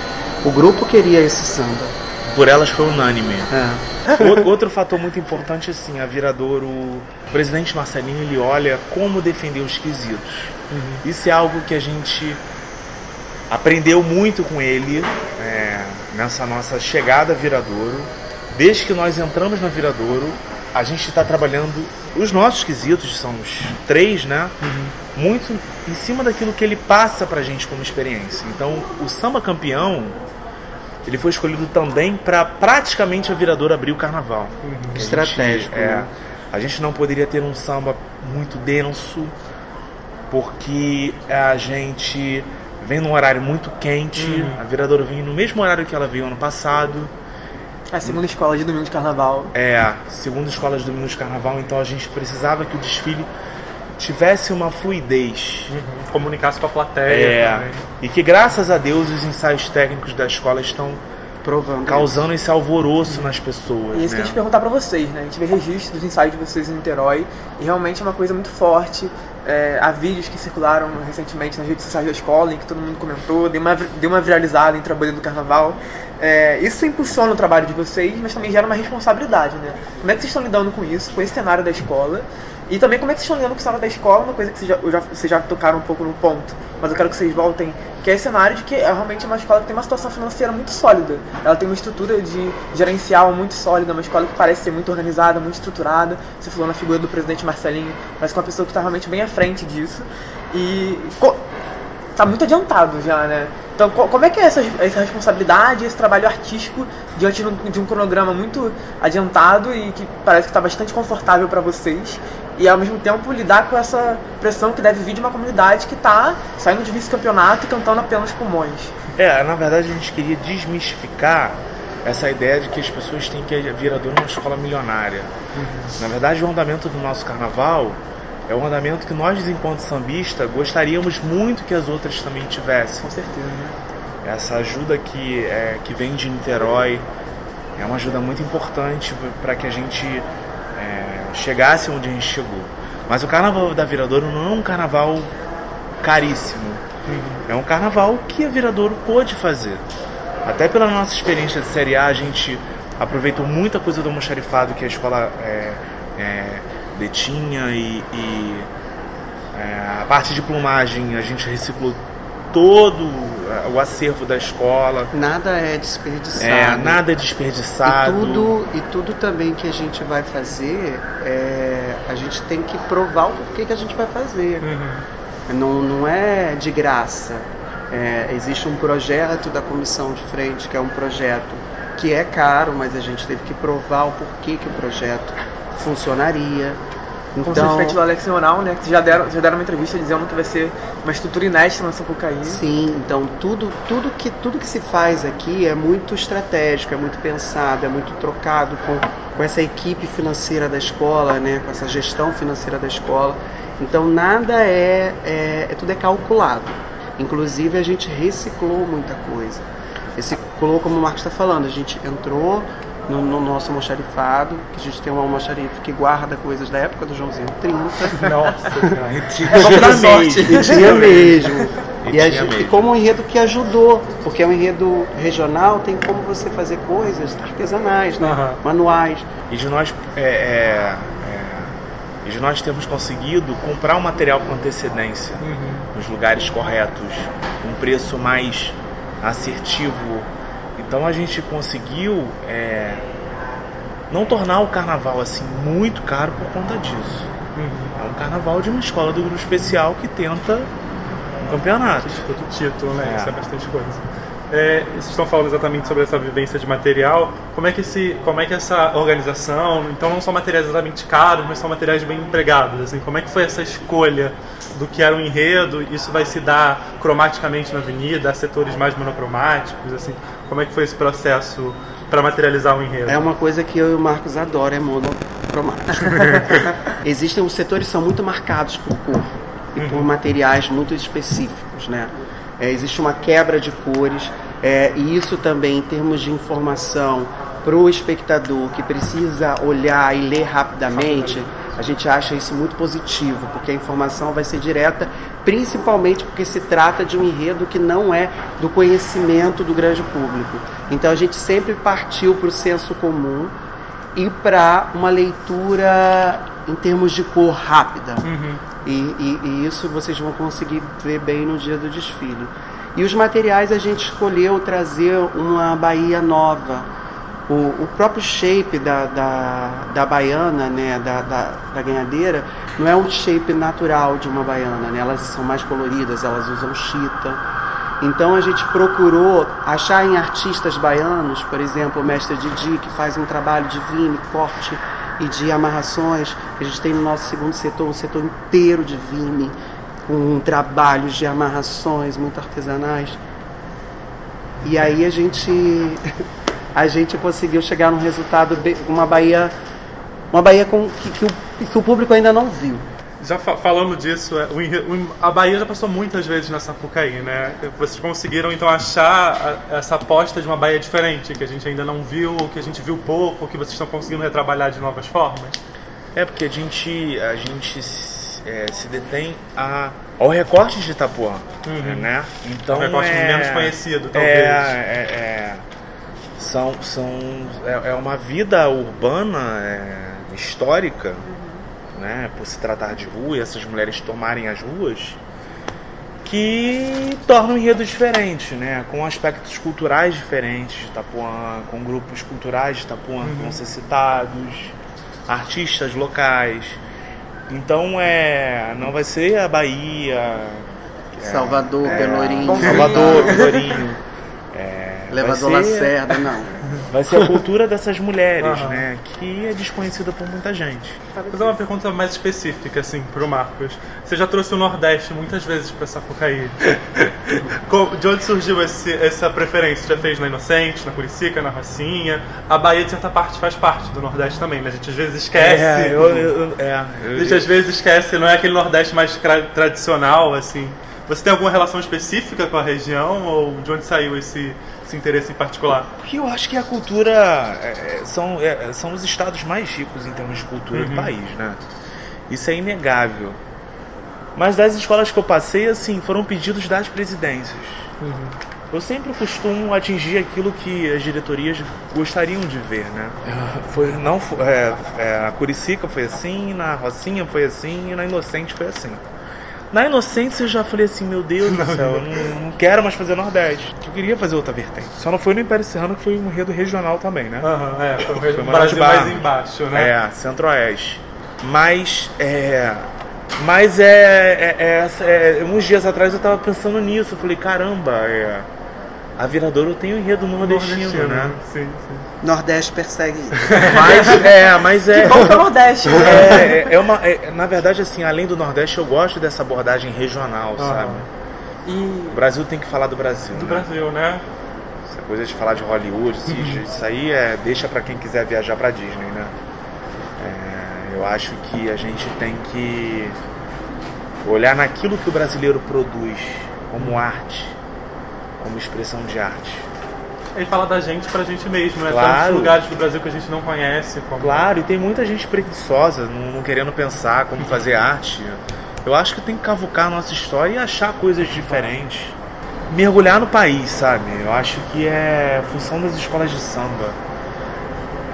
O grupo queria esse samba. Por elas foi unânime. É. Outro- Outro fator muito importante, assim, a Viradouro, o presidente Marcelinho, ele olha como defender os quesitos. Isso é algo que a gente aprendeu muito com ele é, nessa nossa chegada a Viradouro. Desde que nós entramos na Viradouro, a gente está trabalhando os nossos quesitos, são os três, né? Muito em cima daquilo que ele passa pra gente como experiência. Então, o samba campeão, ele foi escolhido também para praticamente a Viradouro abrir o carnaval. Gente- Estratégico, é, né? a gente não poderia ter um samba muito denso, porque a gente vem num horário muito quente. A Viradouro vinha no mesmo horário que ela veio ano passado. A segunda escola de domingo de carnaval. É, segundo escolas de domingo de carnaval, então a gente precisava que o desfile tivesse uma fluidez. Comunicasse com a plateia É, também. e que graças a Deus os ensaios técnicos da escola estão Provando. causando esse alvoroço nas pessoas. E é isso que né? a gente perguntar pra vocês, né? A gente vê registros dos ensaios de vocês em Niterói e realmente é uma coisa muito forte. É, há vídeos que circularam recentemente nas redes sociais da escola em que todo mundo comentou, deu uma, deu uma viralizada a bandeira do carnaval. É, isso impulsiona o trabalho de vocês, mas também gera uma responsabilidade, né? Como é que vocês estão lidando com isso, com esse cenário da escola? E também como é que vocês estão lidando com o cenário da escola, uma coisa que vocês já, já- vocês já tocaram um pouco no ponto, mas eu quero que vocês voltem, que é esse cenário de que é realmente uma escola que tem uma situação financeira muito sólida. Ela tem uma estrutura de gerencial muito sólida, uma escola que parece ser muito organizada, muito estruturada. Você falou na figura do presidente Marcelinho, que é uma pessoa que está realmente bem à frente disso. E co- tá muito adiantado já, né? Então, co- como é que é essa, essa responsabilidade, esse trabalho artístico diante de um- cronograma muito adiantado e que parece que está bastante confortável para vocês e ao mesmo tempo lidar com essa pressão que deve vir de uma comunidade que está saindo de vice-campeonato e cantando apenas pulmões. É, na verdade a gente queria desmistificar essa ideia de que as pessoas têm que vir a uma escola milionária. Na verdade, o andamento do nosso carnaval é um andamento que nós, enquanto sambista, gostaríamos muito que as outras também tivessem. Com certeza, né? Essa ajuda que, é, que vem de Niterói é uma ajuda muito importante para que a gente é, chegasse onde a gente chegou. Mas o carnaval da Viradouro não é um carnaval caríssimo. É um carnaval que a Viradouro pôde fazer. Até pela nossa experiência de Série A, a gente aproveitou muita coisa do almoxarifado que a escola é, é, e, e, é, a parte de plumagem a gente reciclou todo é, o acervo da escola. Nada é desperdiçado. É, nada é E desperdiçado. tudo, e tudo também que a gente vai fazer, é, a gente tem que provar o porquê que a gente vai fazer. Não, não é de graça. É, existe um projeto da comissão de frente, que é um projeto que é caro, mas a gente teve que provar o porquê que o projeto funcionaria. Então, vocês feitos do Alex Neural, né? Que já deram, já deram uma entrevista dizendo que vai ser uma estrutura inédita na Sapucaí. Sim, então tudo, tudo, que, tudo que se faz aqui é muito estratégico, é muito pensado, é muito trocado com, com essa equipe financeira da escola, né, com essa gestão financeira da escola. Então nada é, é, é tudo é calculado. Inclusive a gente reciclou muita coisa. Reciclou, como o Marcos está falando, a gente entrou no, no nosso almoxarifado, que a gente tem um almoxarife que guarda coisas da época do Joãozinho 30. Nossa senhora. Vamos dar sorte. E tinha mesmo. E E, tinha gente- mesmo. e como um enredo que ajudou, porque é um enredo regional, tem como você fazer coisas artesanais, né? Aham. manuais. E de nós é, é, é, e de nós termos conseguido comprar o material com antecedência Uhum. nos lugares corretos, um preço mais assertivo. Então a gente conseguiu é, não tornar o carnaval assim muito caro por conta disso. Uhum. É um carnaval de uma escola do grupo especial que tenta um campeonato. Disputa o título, né? É. Isso é bastante coisa. É, vocês estão falando exatamente sobre essa vivência de material. Como é que esse, como é que essa organização, então não são materiais exatamente caros, mas são materiais bem empregados. Assim, como é que foi essa escolha do que era o enredo? Isso vai se dar cromaticamente na avenida, há setores mais monocromáticos, assim. Como é que foi esse processo para materializar o enredo? É uma coisa que eu e o Marcos adoram, é monocromático. Existem os setores que são muito marcados por cor e por materiais muito específicos, né? É, existe uma quebra de cores é, e isso também em termos de informação para o espectador que precisa olhar e ler rapidamente, a gente acha isso muito positivo, porque a informação vai ser direta, principalmente porque se trata de um enredo que não é do conhecimento do grande público. Então a gente sempre partiu para o senso comum e para uma leitura em termos de cor rápida. E, e- e isso vocês vão conseguir ver bem no dia do desfile. E os materiais a gente escolheu trazer uma Bahia nova. O, o próprio shape da, da, da baiana, né, da, da, da ganhadeira, não é um shape natural de uma baiana. Né? Elas são mais coloridas, elas usam chita. Então a gente procurou achar em artistas baianos, por exemplo, o mestre Didi, que faz um trabalho de vime, corte e de amarrações. A gente tem no nosso segundo setor um setor inteiro de vime, com trabalhos de amarrações muito artesanais. E aí a gente a gente conseguiu chegar num resultado uma Bahia uma Bahia com, que, que o, que o público ainda não viu. Já fa- falando disso, é, o enre- o- a Bahia já passou muitas vezes na Sapucaí, né? Vocês conseguiram então achar a- essa aposta de uma Bahia diferente, que a gente ainda não viu, ou que a gente viu pouco, ou que vocês estão conseguindo retrabalhar de novas formas? É porque a gente, a gente é, se detém a, ao recorte de Itapuã, né? Então Um recorte é, menos conhecido, talvez. É, é, é, são, são, é, é uma vida urbana é, histórica, né? Por se tratar de rua e essas mulheres tomarem as ruas, que torna um enredo diferente, né? Com aspectos culturais diferentes de Itapuã, com grupos culturais de Itapuã que vão ser citados, artistas locais. Então é, não vai ser a Bahia, Salvador, Pelourinho, Salvador, Pelourinho. É, Elevador vai ser- Lacerda, não. Vai ser a cultura dessas mulheres, Aham. né? Que é desconhecida por muita gente. Vou fazer uma pergunta mais específica, assim, pro Marcos. Você já trouxe o Nordeste muitas vezes pra Sapucaí. De onde surgiu esse- essa preferência? Você já fez na Inocente, na Curicica, na Rocinha? A Bahia, de certa parte, faz parte do Nordeste também, né? A gente às vezes esquece. É, eu, eu- é, eu- A gente às vezes esquece, não é aquele Nordeste mais tra- tradicional, assim. Você tem alguma relação específica com a região ou de onde saiu esse, esse interesse em particular? Porque eu acho que a cultura é, é, são, é, são os estados mais ricos em termos de cultura do país, né? Isso é inegável. Mas das escolas que eu passei, assim, foram pedidos das presidências. Eu sempre costumo atingir aquilo que as diretorias gostariam de ver, né? Foi, não, é, é, a Curicica foi assim, na Rocinha foi assim e na Inocente foi assim. Na Inocência eu já falei assim, meu Deus do céu, eu não, não quero mais fazer Nordeste. Eu queria fazer outra vertente. Só não foi no Império Serrano, que foi um enredo regional também, né? Aham, é, foi um Foi Brasil mais embaixo, né? É, Centro-Oeste. Mas, é... Mas é, é, é- é- Uns dias atrás eu tava pensando nisso. Eu falei, caramba, é... A Viradouro tem um enredo nordestino, né? Sim, sim. Nordeste persegue isso. Mas é, mas é... Bom que é o Nordeste. É, é- é uma, é- na verdade, assim, além do Nordeste, eu gosto dessa abordagem regional, sabe? E O Brasil tem que falar do Brasil. Do né? Brasil, né? Essa coisa de falar de Hollywood, isso, isso aí é, deixa pra quem quiser viajar pra Disney, né? É, eu acho que a gente tem que olhar naquilo que o brasileiro produz como arte, como expressão de arte. E falar da gente pra gente mesmo, né? Claro. Tantos lugares do Brasil que a gente não conhece. Como... Claro, e tem muita gente preguiçosa, não, não querendo pensar como fazer arte. Eu acho que tem que cavucar a nossa história e achar coisas diferentes. Mergulhar no país, sabe? Eu acho que é função das escolas de samba.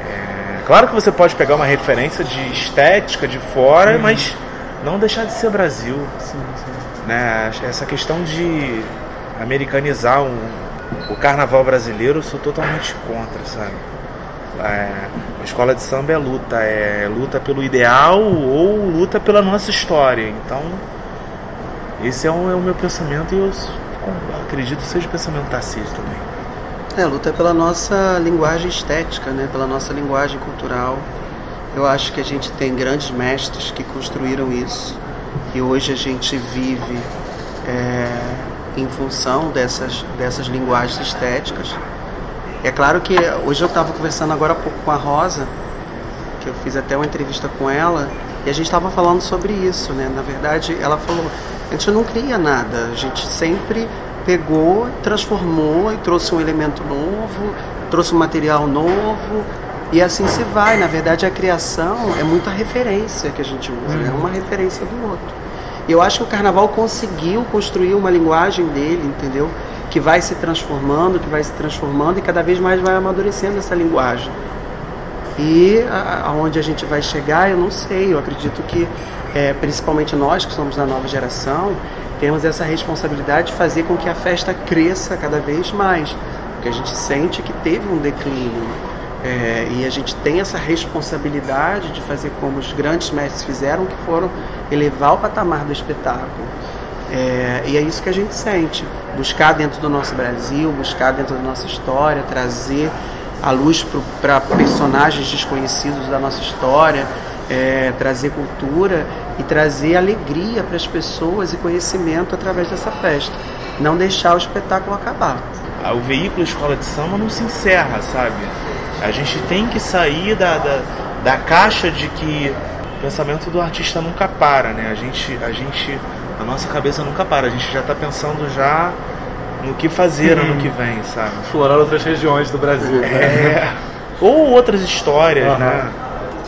É, Claro que você pode pegar uma referência de estética de fora, uhum. mas não deixar de ser Brasil. Sim, sim. Né? Essa questão de americanizar um, o carnaval brasileiro, eu sou totalmente contra, sabe? É, a escola de samba é luta, é luta pelo ideal ou luta pela nossa história. Então, esse é o, é o meu pensamento e eu acredito que seja o pensamento Tarcísio também. É, luta pela nossa linguagem estética, né? pela nossa linguagem cultural. Eu acho que a gente tem grandes mestres que construíram isso e hoje a gente vive é, em função dessas, dessas linguagens estéticas. É claro que hoje eu estava conversando agora há pouco com a Rosa, que eu fiz até uma entrevista com ela, e a gente estava falando sobre isso, né? Na verdade, ela falou, a gente não cria nada, a gente sempre pegou, transformou e trouxe um elemento novo, trouxe um material novo e assim se vai. Na verdade, a criação é muita referência que a gente usa, é uma referência do outro. Eu acho que o carnaval conseguiu construir uma linguagem dele, entendeu? Que vai se transformando, que vai se transformando e cada vez mais vai amadurecendo essa linguagem. E aonde a gente vai chegar, eu não sei. Eu acredito que, é, principalmente nós que somos da nova geração, temos essa responsabilidade de fazer com que a festa cresça cada vez mais, porque a gente sente que teve um declínio é, e a gente tem essa responsabilidade de fazer como os grandes mestres fizeram, que foram elevar o patamar do espetáculo. É, e é isso que a gente sente, buscar dentro do nosso Brasil, buscar dentro da nossa história, trazer a luz para personagens desconhecidos da nossa história, é, trazer cultura e trazer alegria para as pessoas e conhecimento através dessa festa. Não deixar o espetáculo acabar. Ah, o veículo Escola de Samba não se encerra, sabe? A gente tem que sair da, da, da caixa de que o pensamento do artista nunca para, né? A gente, a gente, a nossa cabeça nunca para. A gente já está pensando já no que fazer hum. ano que vem, sabe? Explorar outras regiões do Brasil. Né? É. Ou outras histórias, uhum. né?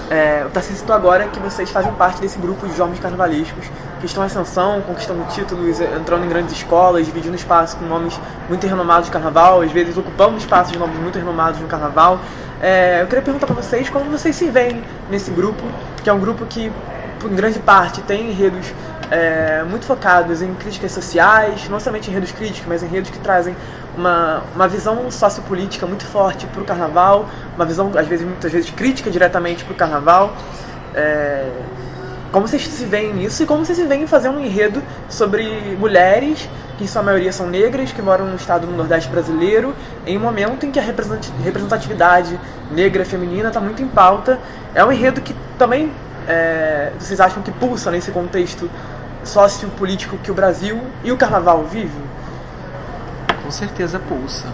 É, o Tarcísio citou agora que vocês fazem parte desse grupo de jovens carnavalescos que estão em ascensão, conquistando títulos, entrando em grandes escolas, dividindo espaço com nomes muito renomados de carnaval, às vezes ocupando espaços de nomes muito renomados no carnaval. É, eu queria perguntar para vocês como vocês se veem nesse grupo, que é um grupo que, em grande parte, tem enredos é, muito focados em críticas sociais, não somente enredos críticos, mas enredos que trazem uma, uma visão sociopolítica muito forte para o carnaval, uma visão, às vezes, muitas vezes crítica diretamente para o carnaval. É, como vocês se veem nisso e como vocês se veem fazendo um enredo sobre mulheres, que em sua maioria são negras, que moram no estado do Nordeste brasileiro, em um momento em que a representatividade negra feminina está muito em pauta. É um enredo que também é, vocês acham que pulsa nesse contexto sociopolítico que o Brasil e o carnaval vivem? com certeza pulsa.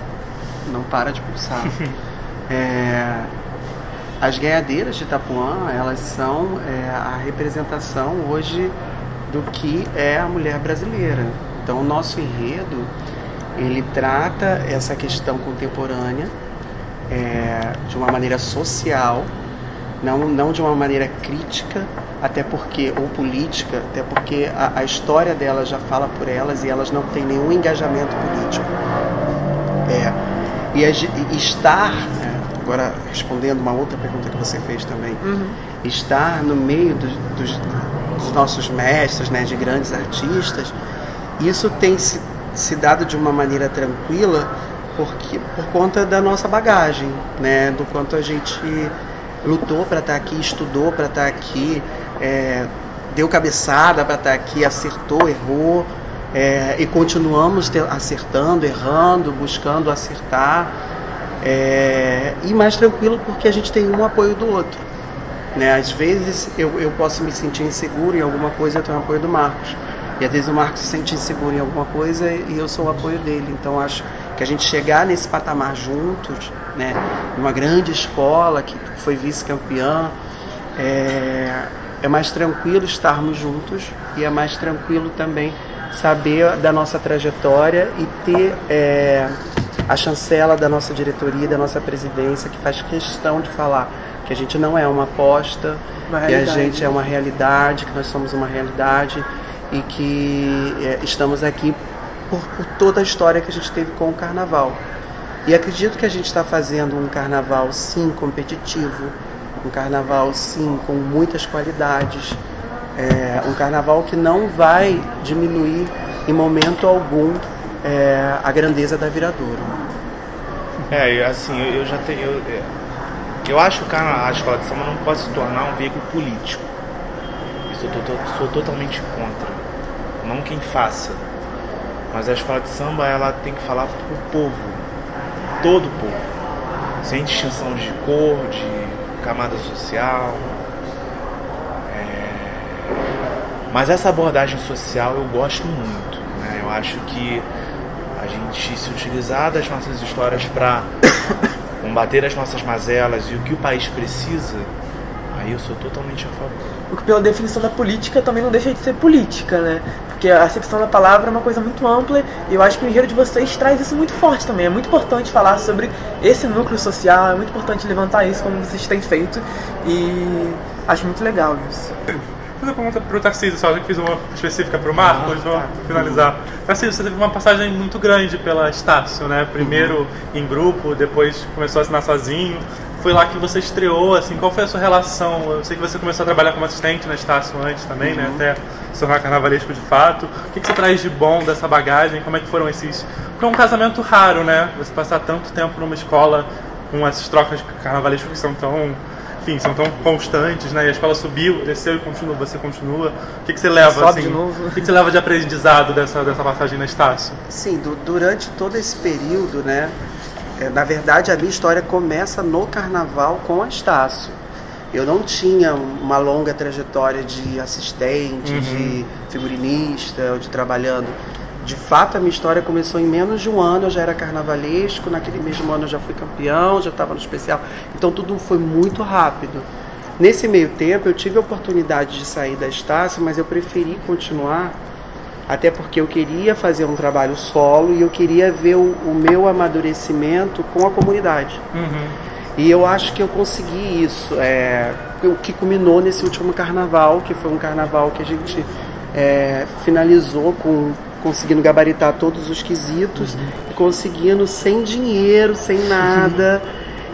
Não para de pulsar. é, as ganhadeiras de Itapuã, elas são é, a representação hoje do que é a mulher brasileira. Então, o nosso enredo, ele trata essa questão contemporânea é, de uma maneira social, não, não de uma maneira crítica, até porque, ou política, até porque a, a história delas já fala por elas e elas não têm nenhum engajamento político. É, e, e estar, né, agora respondendo uma outra pergunta que você fez também, uhum. estar no meio dos, dos, dos, nossos mestres, né, de grandes artistas, isso tem se, se dado de uma maneira tranquila porque, por conta da nossa bagagem, né, do quanto a gente lutou para estar tá aqui, estudou para estar tá aqui, é, deu cabeçada para estar tá aqui, acertou, errou, é, e continuamos acertando, errando, buscando acertar. É, e mais tranquilo porque a gente tem um apoio do outro. Né? Às vezes eu, eu posso me sentir inseguro em alguma coisa, eu tenho apoio do Marcos. E às vezes o Marcos se sente inseguro em alguma coisa e eu sou o apoio dele. Então acho que a gente chegar nesse patamar juntos, né, numa grande escola que foi vice-campeã, é, é mais tranquilo estarmos juntos e é mais tranquilo também saber da nossa trajetória e ter é, a chancela da nossa diretoria, da nossa presidência, que faz questão de falar que a gente não é uma aposta, que a gente é uma realidade, que nós somos uma realidade e que é, estamos aqui por, por toda a história que a gente teve com o carnaval. E acredito que a gente está fazendo um carnaval, sim, competitivo, um carnaval sim com muitas qualidades, é, um carnaval que não vai diminuir em momento algum é, a grandeza da viradouro. É, assim, eu, eu já tenho. Eu, é, eu acho que a escola de samba não pode se tornar um veículo político. Isso eu tô, tô, sou totalmente contra. Não quem faça. Mas a escola de samba ela tem que falar pro povo. Todo o povo. Sem distinção de cor, de camada social. É... Mas essa abordagem social eu gosto muito. Né? Eu acho que a gente se utilizar das nossas histórias para combater as nossas mazelas e o que o país precisa, aí eu sou totalmente a favor. Porque pela definição da política também não deixa de ser política, né? Porque a acepção da palavra é uma coisa muito ampla e eu acho que o enredo de vocês traz isso muito forte também. É muito importante falar sobre esse núcleo social, é muito importante levantar isso como vocês têm feito e acho muito legal isso fazer uma pergunta pro Tarcísio, só que fiz uma específica pro Marcos, ah, tá. finalizar. Tarcísio, você teve uma passagem muito grande pela Estácio, né? Primeiro uhum. em grupo, depois começou a assinar sozinho. Foi lá que você estreou, assim, qual foi a sua relação? Eu sei que você começou a trabalhar como assistente na Estácio antes também, né? uhum. né? Até se tornar carnavalesco de fato. O que, que você traz de bom dessa bagagem? Como é que foram esses... Porque é um casamento raro, né? Você passar tanto tempo numa escola com essas trocas carnavalescas que são tão enfim, são tão constantes, né? E a escola subiu, desceu e continua, você continua. O que, que você leva, Sobe assim? De novo. O que, que você leva de aprendizado dessa, dessa passagem na Estácio? Sim, do, durante todo esse período, né? É, na verdade, a minha história começa no carnaval com a Estácio. Eu não tinha uma longa trajetória de assistente, uhum. de figurinista, ou de trabalhando de fato, a minha história começou em menos de um ano. Eu já era carnavalesco, naquele mesmo ano eu já fui campeão, já estava no especial. Então tudo foi muito rápido. Nesse meio tempo, eu tive a oportunidade de sair da Estácio, mas eu preferi continuar, até porque eu queria fazer um trabalho solo e eu queria ver o, o meu amadurecimento com a comunidade. Uhum. E eu acho que eu consegui isso, é, o que culminou nesse último carnaval, que foi um carnaval que a gente é, finalizou com conseguindo gabaritar todos os quesitos, uhum. conseguindo sem dinheiro, sem nada.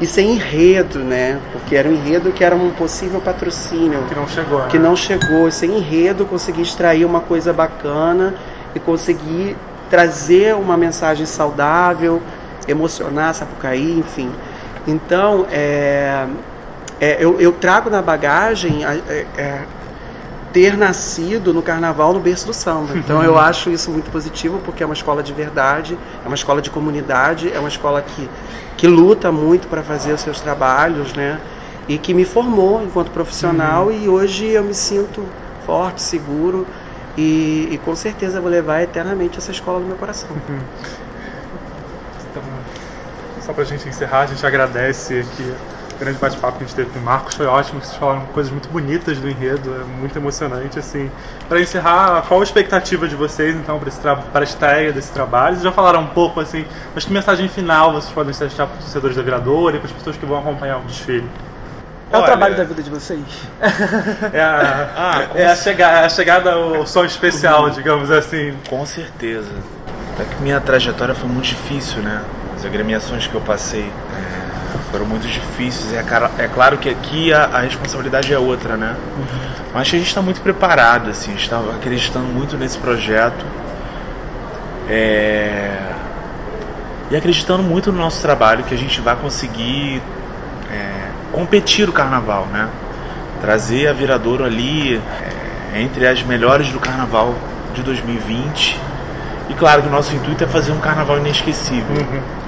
E sem enredo, né? Porque era um enredo que era um possível patrocínio. Que não chegou. Né? Que não chegou. Sem enredo, consegui extrair uma coisa bacana e consegui trazer uma mensagem saudável, emocionar Sapucaí, enfim. Então, é, é, eu, eu, trago na bagagem é, é ter nascido no carnaval no berço do samba. Então eu acho isso muito positivo porque é uma escola de verdade, é uma escola de comunidade, é uma escola que, que luta muito para fazer os seus trabalhos, né? E que me formou enquanto profissional uhum. e hoje eu me sinto forte, seguro e, e, com certeza vou levar eternamente essa escola no meu coração. Uhum. Só para a gente encerrar, a gente agradece aqui grande bate-papo que a gente teve com o Marcos foi ótimo, vocês falaram coisas muito bonitas do enredo, é muito emocionante, assim. Para encerrar, qual a expectativa de vocês, então, para a estreia desse trabalho? Vocês já falaram um pouco, assim, mas que mensagem final vocês podem deixar para os torcedores da Viradora e para as pessoas que vão acompanhar o desfile? É Olha, o trabalho da vida de vocês? É a, ah, é a, chegada, a chegada ao som especial, digamos assim. Com certeza. Até que minha trajetória foi muito difícil, né? As agremiações que eu passei. É foram muito difíceis. É, é claro que aqui a, a responsabilidade é outra, né? Uhum. Mas a gente está muito preparado, assim, a gente está acreditando muito nesse projeto. É... E acreditando muito no nosso trabalho, que a gente vai conseguir é, competir o carnaval, né? Trazer a Viradouro ali é, entre as melhores do carnaval de 2020. E claro que o nosso intuito é fazer um carnaval inesquecível. Uhum.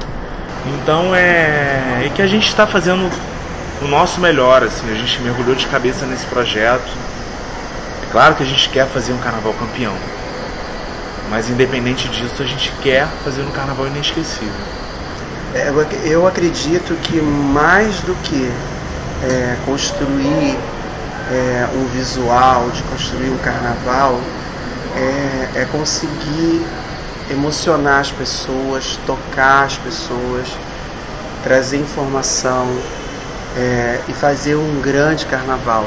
Então é, é que a gente está fazendo o nosso melhor, assim, a gente mergulhou de cabeça nesse projeto. É claro que a gente quer fazer um carnaval campeão, mas independente disso, a gente quer fazer um carnaval inesquecível. É, eu acredito que mais do que é, construir é, um visual, de construir um carnaval, é, é conseguir emocionar as pessoas, tocar as pessoas, trazer informação é, e fazer um grande carnaval.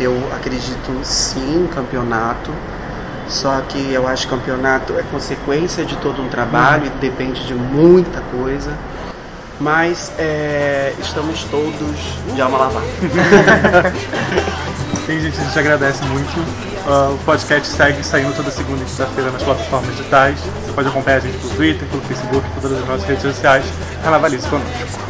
Eu acredito sim em campeonato, só que eu acho que campeonato é consequência de todo um trabalho e depende de muita coisa. Mas é, estamos todos de alma lavada. Sim, gente, a gente agradece muito. Uh, o podcast segue saindo toda segunda e quinta-feira nas plataformas digitais. Você pode acompanhar a gente pelo Twitter, pelo Facebook, por todas as nossas redes sociais. Carnavalize conosco.